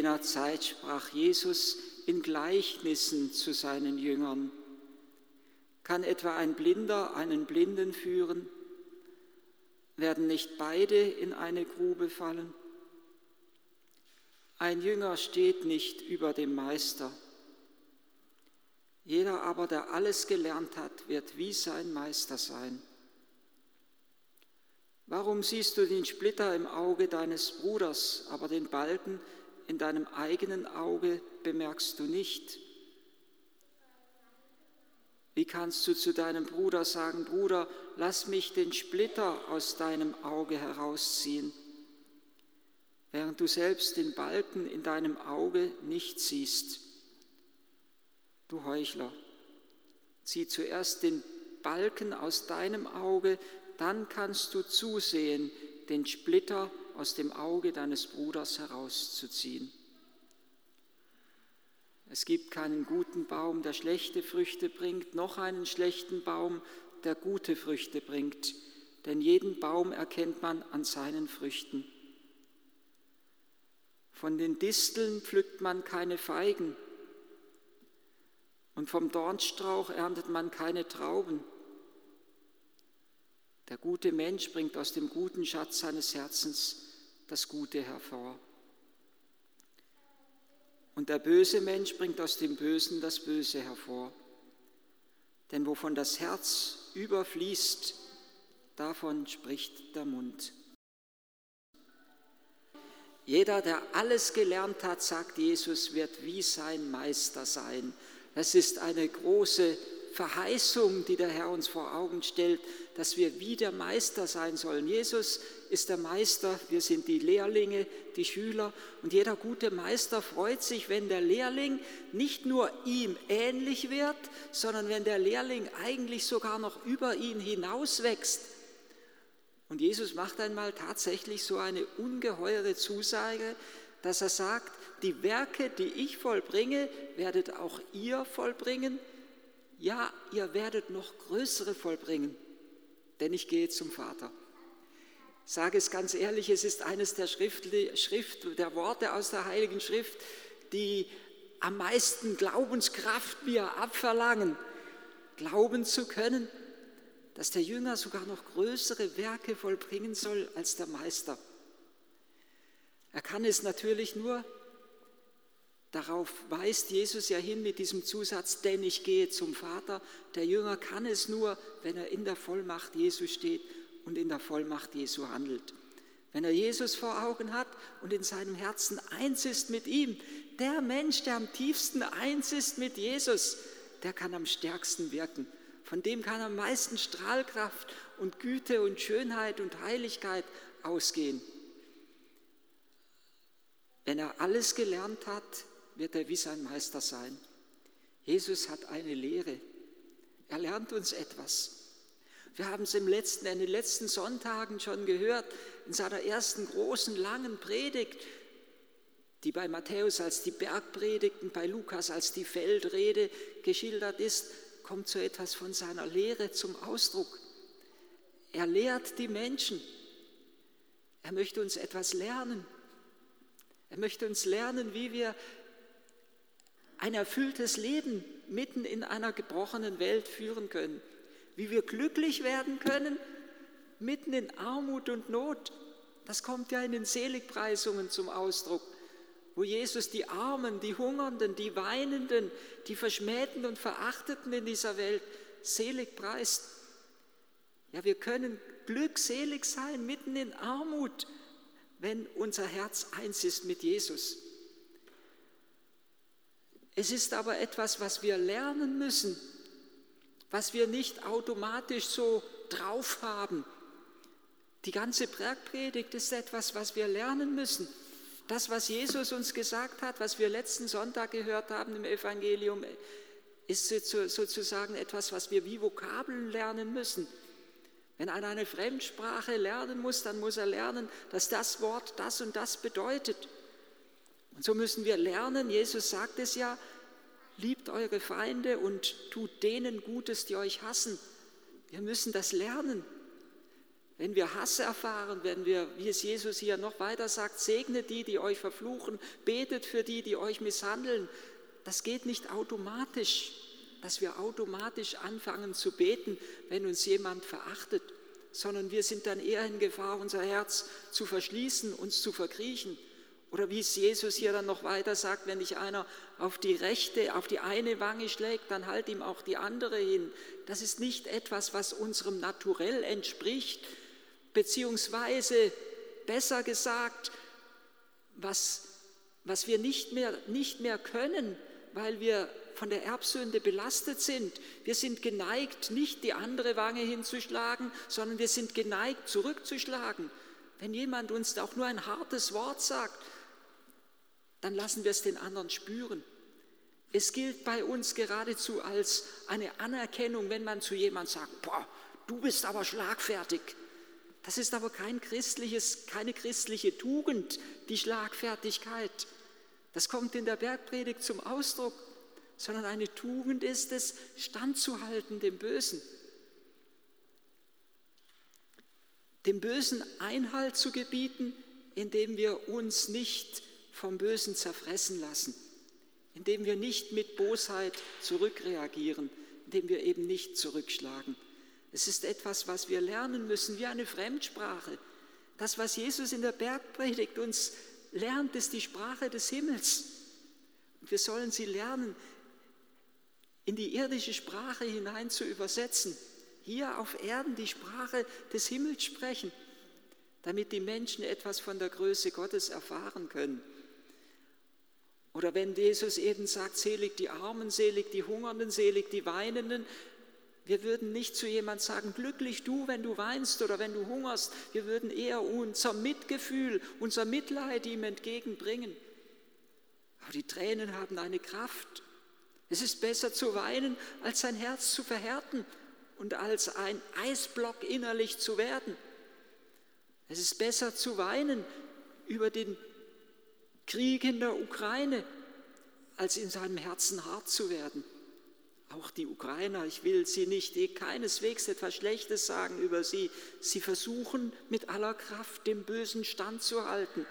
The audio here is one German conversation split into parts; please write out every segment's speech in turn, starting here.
jener Zeit sprach Jesus in Gleichnissen zu seinen Jüngern. Kann etwa ein Blinder einen Blinden führen? Werden nicht beide in eine Grube fallen? Ein Jünger steht nicht über dem Meister. Jeder aber, der alles gelernt hat, wird wie sein Meister sein. Warum siehst du den Splitter im Auge deines Bruders, aber den Balken in deinem eigenen Auge bemerkst du nicht? Wie kannst du zu deinem Bruder sagen, Bruder, lass mich den Splitter aus deinem Auge herausziehen, während du selbst den Balken in deinem Auge nicht siehst? Du Heuchler, zieh zuerst den Balken aus deinem Auge, dann kannst du zusehen, den Splitter aus dem Auge deines Bruders herauszuziehen. Es gibt keinen guten Baum, der schlechte Früchte bringt, noch einen schlechten Baum, der gute Früchte bringt. Denn jeden Baum erkennt man an seinen Früchten. Von den Disteln pflückt man keine Feigen und vom Dornstrauch erntet man keine Trauben. Der gute Mensch bringt aus dem guten Schatz seines Herzens das Gute hervor. Und der böse Mensch bringt aus dem Bösen das Böse hervor. Denn wovon das Herz überfließt, davon spricht der Mund. Jeder, der alles gelernt hat, sagt Jesus, wird wie sein Meister sein. Das ist eine große Verheißung, die der Herr uns vor Augen stellt, dass wir wie der Meister sein sollen. Jesus ist der Meister, wir sind die Lehrlinge, die Schüler und jeder gute Meister freut sich, wenn der Lehrling nicht nur ihm ähnlich wird, sondern wenn der Lehrling eigentlich sogar noch über ihn hinaus wächst. Und Jesus macht einmal tatsächlich so eine ungeheure Zusage, dass er sagt, die Werke, die ich vollbringe, werdet auch ihr vollbringen. Ja, ihr werdet noch größere vollbringen, denn ich gehe zum Vater. Sage es ganz ehrlich, es ist eines der, Schrift, Schrift, der Worte aus der Heiligen Schrift, die am meisten Glaubenskraft mir abverlangen, glauben zu können, dass der Jünger sogar noch größere Werke vollbringen soll als der Meister. Er kann es natürlich nur, darauf weist Jesus ja hin mit diesem Zusatz, denn ich gehe zum Vater. Der Jünger kann es nur, wenn er in der Vollmacht Jesu steht und in der Vollmacht Jesu handelt. Wenn er Jesus vor Augen hat und in seinem Herzen eins ist mit ihm, der Mensch, der am tiefsten eins ist mit Jesus, der kann am stärksten wirken. Von dem kann am meisten Strahlkraft und Güte und Schönheit und Heiligkeit ausgehen. Wenn er alles gelernt hat, wird er wie sein Meister sein. Jesus hat eine Lehre. Er lernt uns etwas. Wir haben es im letzten, in den letzten Sonntagen schon gehört, in seiner ersten großen, langen Predigt, die bei Matthäus als die Bergpredigt und bei Lukas als die Feldrede geschildert ist, kommt so etwas von seiner Lehre zum Ausdruck. Er lehrt die Menschen. Er möchte uns etwas lernen. Er möchte uns lernen, wie wir ein erfülltes Leben mitten in einer gebrochenen Welt führen können, wie wir glücklich werden können mitten in Armut und Not. Das kommt ja in den Seligpreisungen zum Ausdruck, wo Jesus die Armen, die Hungernden, die Weinenden, die Verschmähten und Verachteten in dieser Welt selig preist. Ja, wir können glückselig sein mitten in Armut wenn unser Herz eins ist mit Jesus. Es ist aber etwas, was wir lernen müssen, was wir nicht automatisch so drauf haben. Die ganze Bergpredigt ist etwas, was wir lernen müssen. Das, was Jesus uns gesagt hat, was wir letzten Sonntag gehört haben im Evangelium, ist sozusagen etwas, was wir wie Vokabeln lernen müssen. Wenn einer eine Fremdsprache lernen muss, dann muss er lernen, dass das Wort das und das bedeutet. Und so müssen wir lernen, Jesus sagt es ja, liebt eure Feinde und tut denen Gutes, die euch hassen. Wir müssen das lernen. wenn wir Hass erfahren, wenn wir, wie es Jesus hier noch weiter sagt, segnet die, die euch verfluchen, betet für die, die euch misshandeln, das geht nicht automatisch, dass wir automatisch anfangen zu beten, wenn uns jemand verachtet, sondern wir sind dann eher in Gefahr, unser Herz zu verschließen, uns zu verkriechen. Oder wie es Jesus hier dann noch weiter sagt, wenn dich einer auf die rechte, auf die eine Wange schlägt, dann halt ihm auch die andere hin. Das ist nicht etwas, was unserem Naturell entspricht, beziehungsweise besser gesagt, was, was wir nicht mehr, nicht mehr können, weil wir von der Erbsünde belastet sind. Wir sind geneigt, nicht die andere Wange hinzuschlagen, sondern wir sind geneigt, zurückzuschlagen. Wenn jemand uns auch nur ein hartes Wort sagt, dann lassen wir es den anderen spüren. Es gilt bei uns geradezu als eine Anerkennung, wenn man zu jemandem sagt, boah, du bist aber schlagfertig. Das ist aber kein christliches, keine christliche Tugend, die Schlagfertigkeit. Das kommt in der Bergpredigt zum Ausdruck, sondern eine Tugend ist es, standzuhalten dem Bösen. Dem Bösen Einhalt zu gebieten, indem wir uns nicht vom Bösen zerfressen lassen, indem wir nicht mit Bosheit zurückreagieren, indem wir eben nicht zurückschlagen. Es ist etwas, was wir lernen müssen, wie eine Fremdsprache. Das, was Jesus in der Bergpredigt uns lernt, ist die Sprache des Himmels. Und wir sollen sie lernen, in die irdische Sprache hinein zu übersetzen. Hier auf Erden die Sprache des Himmels sprechen, damit die Menschen etwas von der Größe Gottes erfahren können. Oder wenn Jesus eben sagt, selig die Armen, selig die Hungernden, selig die Weinenden, wir würden nicht zu jemand sagen, glücklich du, wenn du weinst oder wenn du hungerst. Wir würden eher unser Mitgefühl, unser Mitleid ihm entgegenbringen. Aber die Tränen haben eine Kraft. Es ist besser zu weinen, als sein Herz zu verhärten und als ein Eisblock innerlich zu werden. Es ist besser zu weinen über den Krieg in der Ukraine, als in seinem Herzen hart zu werden. Auch die Ukrainer, ich will sie nicht eh keineswegs etwas Schlechtes sagen über sie, sie versuchen mit aller Kraft dem Bösen standzuhalten,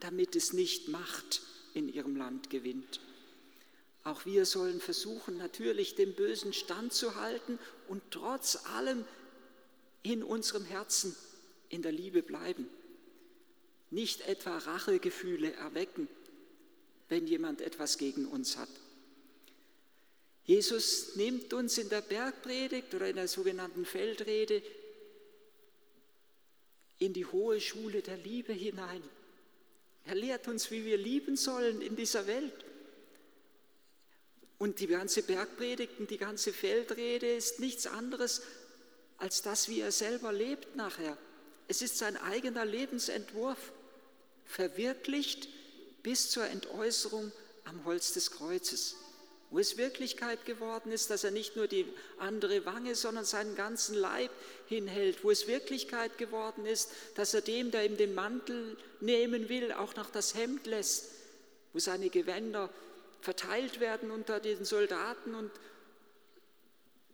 damit es nicht Macht in ihrem Land gewinnt. Auch wir sollen versuchen, natürlich dem Bösen standzuhalten und trotz allem in unserem Herzen in der Liebe bleiben nicht etwa Rachegefühle erwecken, wenn jemand etwas gegen uns hat. Jesus nimmt uns in der Bergpredigt oder in der sogenannten Feldrede in die hohe Schule der Liebe hinein. Er lehrt uns, wie wir lieben sollen in dieser Welt. Und die ganze Bergpredigt und die ganze Feldrede ist nichts anderes als das, wie er selber lebt nachher. Es ist sein eigener Lebensentwurf verwirklicht bis zur Entäußerung am Holz des Kreuzes, wo es Wirklichkeit geworden ist, dass er nicht nur die andere Wange, sondern seinen ganzen Leib hinhält, wo es Wirklichkeit geworden ist, dass er dem, der ihm den Mantel nehmen will, auch noch das Hemd lässt, wo seine Gewänder verteilt werden unter den Soldaten und,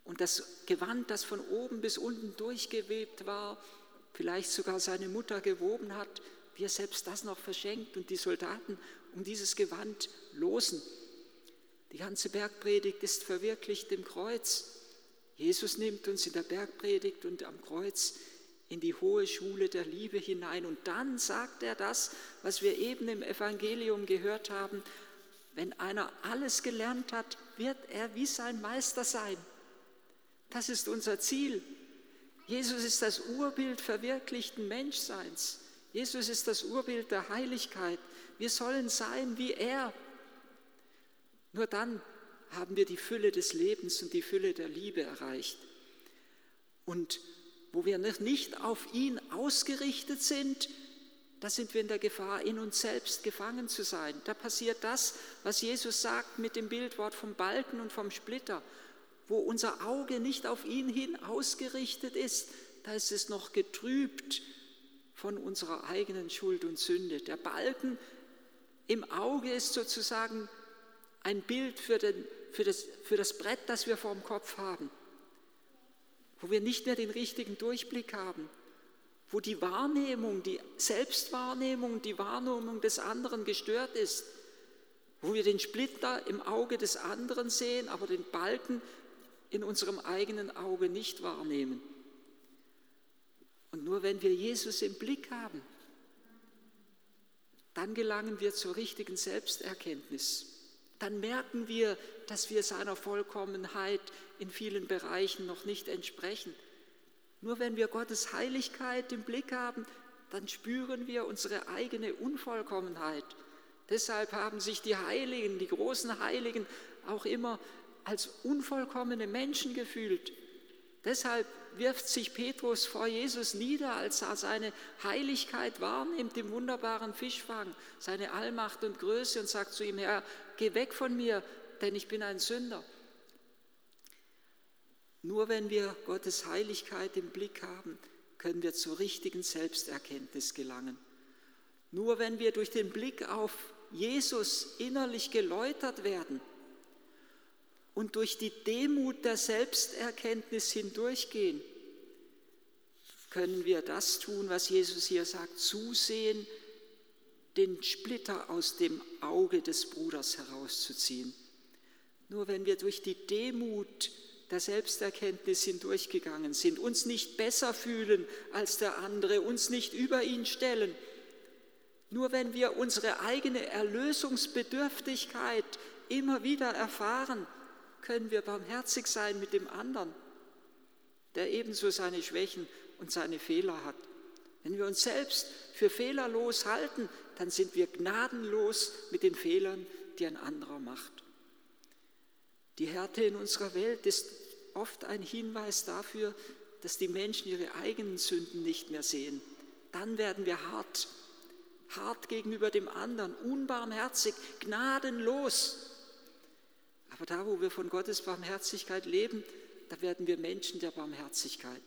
und das Gewand, das von oben bis unten durchgewebt war, vielleicht sogar seine Mutter gewoben hat, wie er selbst das noch verschenkt und die Soldaten um dieses Gewand losen. Die ganze Bergpredigt ist verwirklicht im Kreuz. Jesus nimmt uns in der Bergpredigt und am Kreuz in die hohe Schule der Liebe hinein. Und dann sagt er das, was wir eben im Evangelium gehört haben. Wenn einer alles gelernt hat, wird er wie sein Meister sein. Das ist unser Ziel. Jesus ist das Urbild verwirklichten Menschseins. Jesus ist das Urbild der Heiligkeit. Wir sollen sein wie er. Nur dann haben wir die Fülle des Lebens und die Fülle der Liebe erreicht. Und wo wir nicht auf ihn ausgerichtet sind, da sind wir in der Gefahr, in uns selbst gefangen zu sein. Da passiert das, was Jesus sagt mit dem Bildwort vom Balken und vom Splitter. Wo unser Auge nicht auf ihn hin ausgerichtet ist, da ist es noch getrübt von unserer eigenen Schuld und Sünde. Der Balken im Auge ist sozusagen ein Bild für, den, für, das, für das Brett, das wir vor dem Kopf haben, wo wir nicht mehr den richtigen Durchblick haben, wo die Wahrnehmung, die Selbstwahrnehmung, die Wahrnehmung des anderen gestört ist, wo wir den Splitter im Auge des anderen sehen, aber den Balken in unserem eigenen Auge nicht wahrnehmen. Und nur wenn wir Jesus im Blick haben, dann gelangen wir zur richtigen Selbsterkenntnis. Dann merken wir, dass wir seiner Vollkommenheit in vielen Bereichen noch nicht entsprechen. Nur wenn wir Gottes Heiligkeit im Blick haben, dann spüren wir unsere eigene Unvollkommenheit. Deshalb haben sich die Heiligen, die großen Heiligen, auch immer als unvollkommene Menschen gefühlt. Deshalb wirft sich Petrus vor Jesus nieder, als er seine Heiligkeit wahrnimmt im wunderbaren Fischfang, seine Allmacht und Größe und sagt zu ihm, Herr, geh weg von mir, denn ich bin ein Sünder. Nur wenn wir Gottes Heiligkeit im Blick haben, können wir zur richtigen Selbsterkenntnis gelangen. Nur wenn wir durch den Blick auf Jesus innerlich geläutert werden und durch die Demut der Selbsterkenntnis hindurchgehen, können wir das tun, was Jesus hier sagt, zusehen, den Splitter aus dem Auge des Bruders herauszuziehen. Nur wenn wir durch die Demut der Selbsterkenntnis hindurchgegangen sind, uns nicht besser fühlen als der andere, uns nicht über ihn stellen. Nur wenn wir unsere eigene Erlösungsbedürftigkeit immer wieder erfahren, können wir barmherzig sein mit dem anderen, der ebenso seine Schwächen und seine Fehler hat. Wenn wir uns selbst für fehlerlos halten, dann sind wir gnadenlos mit den Fehlern, die ein anderer macht. Die Härte in unserer Welt ist oft ein Hinweis dafür, dass die Menschen ihre eigenen Sünden nicht mehr sehen. Dann werden wir hart, hart gegenüber dem anderen, unbarmherzig, gnadenlos. Aber da, wo wir von Gottes Barmherzigkeit leben, da werden wir Menschen der Barmherzigkeit.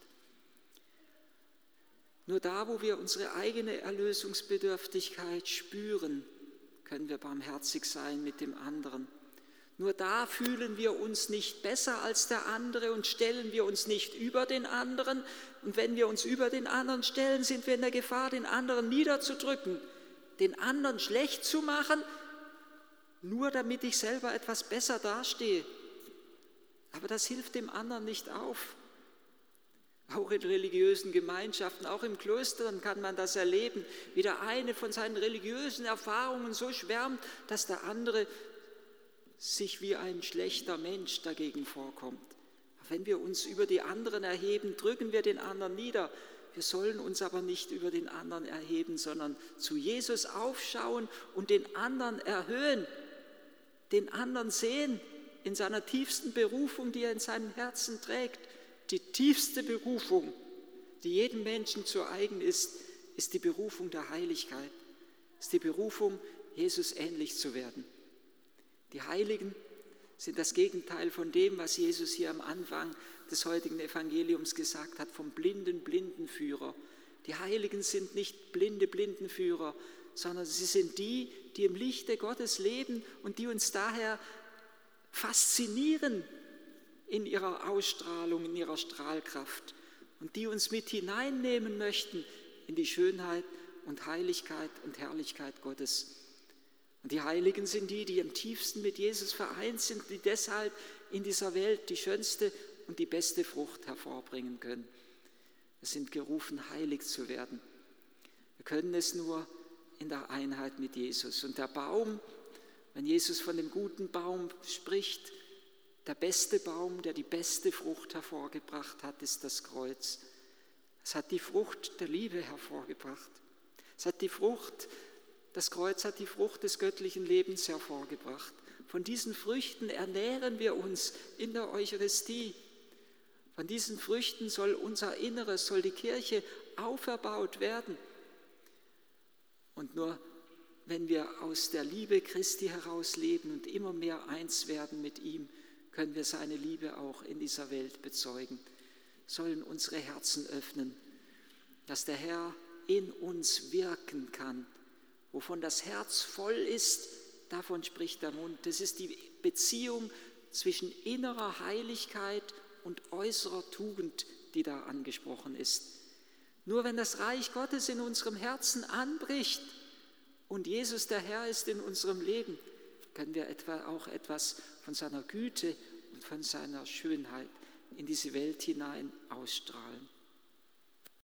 Nur da, wo wir unsere eigene Erlösungsbedürftigkeit spüren, können wir barmherzig sein mit dem anderen. Nur da fühlen wir uns nicht besser als der andere und stellen wir uns nicht über den anderen. Und wenn wir uns über den anderen stellen, sind wir in der Gefahr, den anderen niederzudrücken, den anderen schlecht zu machen, nur damit ich selber etwas besser dastehe. Aber das hilft dem anderen nicht auf. Auch in religiösen Gemeinschaften, auch im Klöstern kann man das erleben, wie der eine von seinen religiösen Erfahrungen so schwärmt, dass der andere sich wie ein schlechter Mensch dagegen vorkommt. Wenn wir uns über die anderen erheben, drücken wir den anderen nieder. Wir sollen uns aber nicht über den anderen erheben, sondern zu Jesus aufschauen und den anderen erhöhen, den anderen sehen in seiner tiefsten Berufung, die er in seinem Herzen trägt. Die tiefste Berufung, die jedem Menschen zu eigen ist, ist die Berufung der Heiligkeit, ist die Berufung, Jesus ähnlich zu werden. Die Heiligen sind das Gegenteil von dem, was Jesus hier am Anfang des heutigen Evangeliums gesagt hat, vom blinden Blindenführer. Die Heiligen sind nicht blinde Blindenführer, sondern sie sind die, die im Lichte Gottes leben und die uns daher faszinieren in ihrer Ausstrahlung, in ihrer Strahlkraft und die uns mit hineinnehmen möchten in die Schönheit und Heiligkeit und Herrlichkeit Gottes. Und die Heiligen sind die, die am tiefsten mit Jesus vereint sind, die deshalb in dieser Welt die schönste und die beste Frucht hervorbringen können. Wir sind gerufen, heilig zu werden. Wir können es nur in der Einheit mit Jesus. Und der Baum, wenn Jesus von dem guten Baum spricht, der beste Baum, der die beste Frucht hervorgebracht hat, ist das Kreuz. Es hat die Frucht der Liebe hervorgebracht. Es hat die Frucht das Kreuz hat die Frucht des göttlichen Lebens hervorgebracht. Von diesen Früchten ernähren wir uns in der Eucharistie. Von diesen Früchten soll unser Inneres, soll die Kirche auferbaut werden. Und nur wenn wir aus der Liebe Christi heraus leben und immer mehr eins werden mit ihm, können wir seine Liebe auch in dieser Welt bezeugen, sollen unsere Herzen öffnen, dass der Herr in uns wirken kann Wovon das Herz voll ist, davon spricht der Mund. Das ist die Beziehung zwischen innerer Heiligkeit und äußerer Tugend, die da angesprochen ist. Nur wenn das Reich Gottes in unserem Herzen anbricht und Jesus der Herr ist in unserem Leben, können wir etwa auch etwas von seiner Güte und von seiner Schönheit in diese Welt hinein ausstrahlen.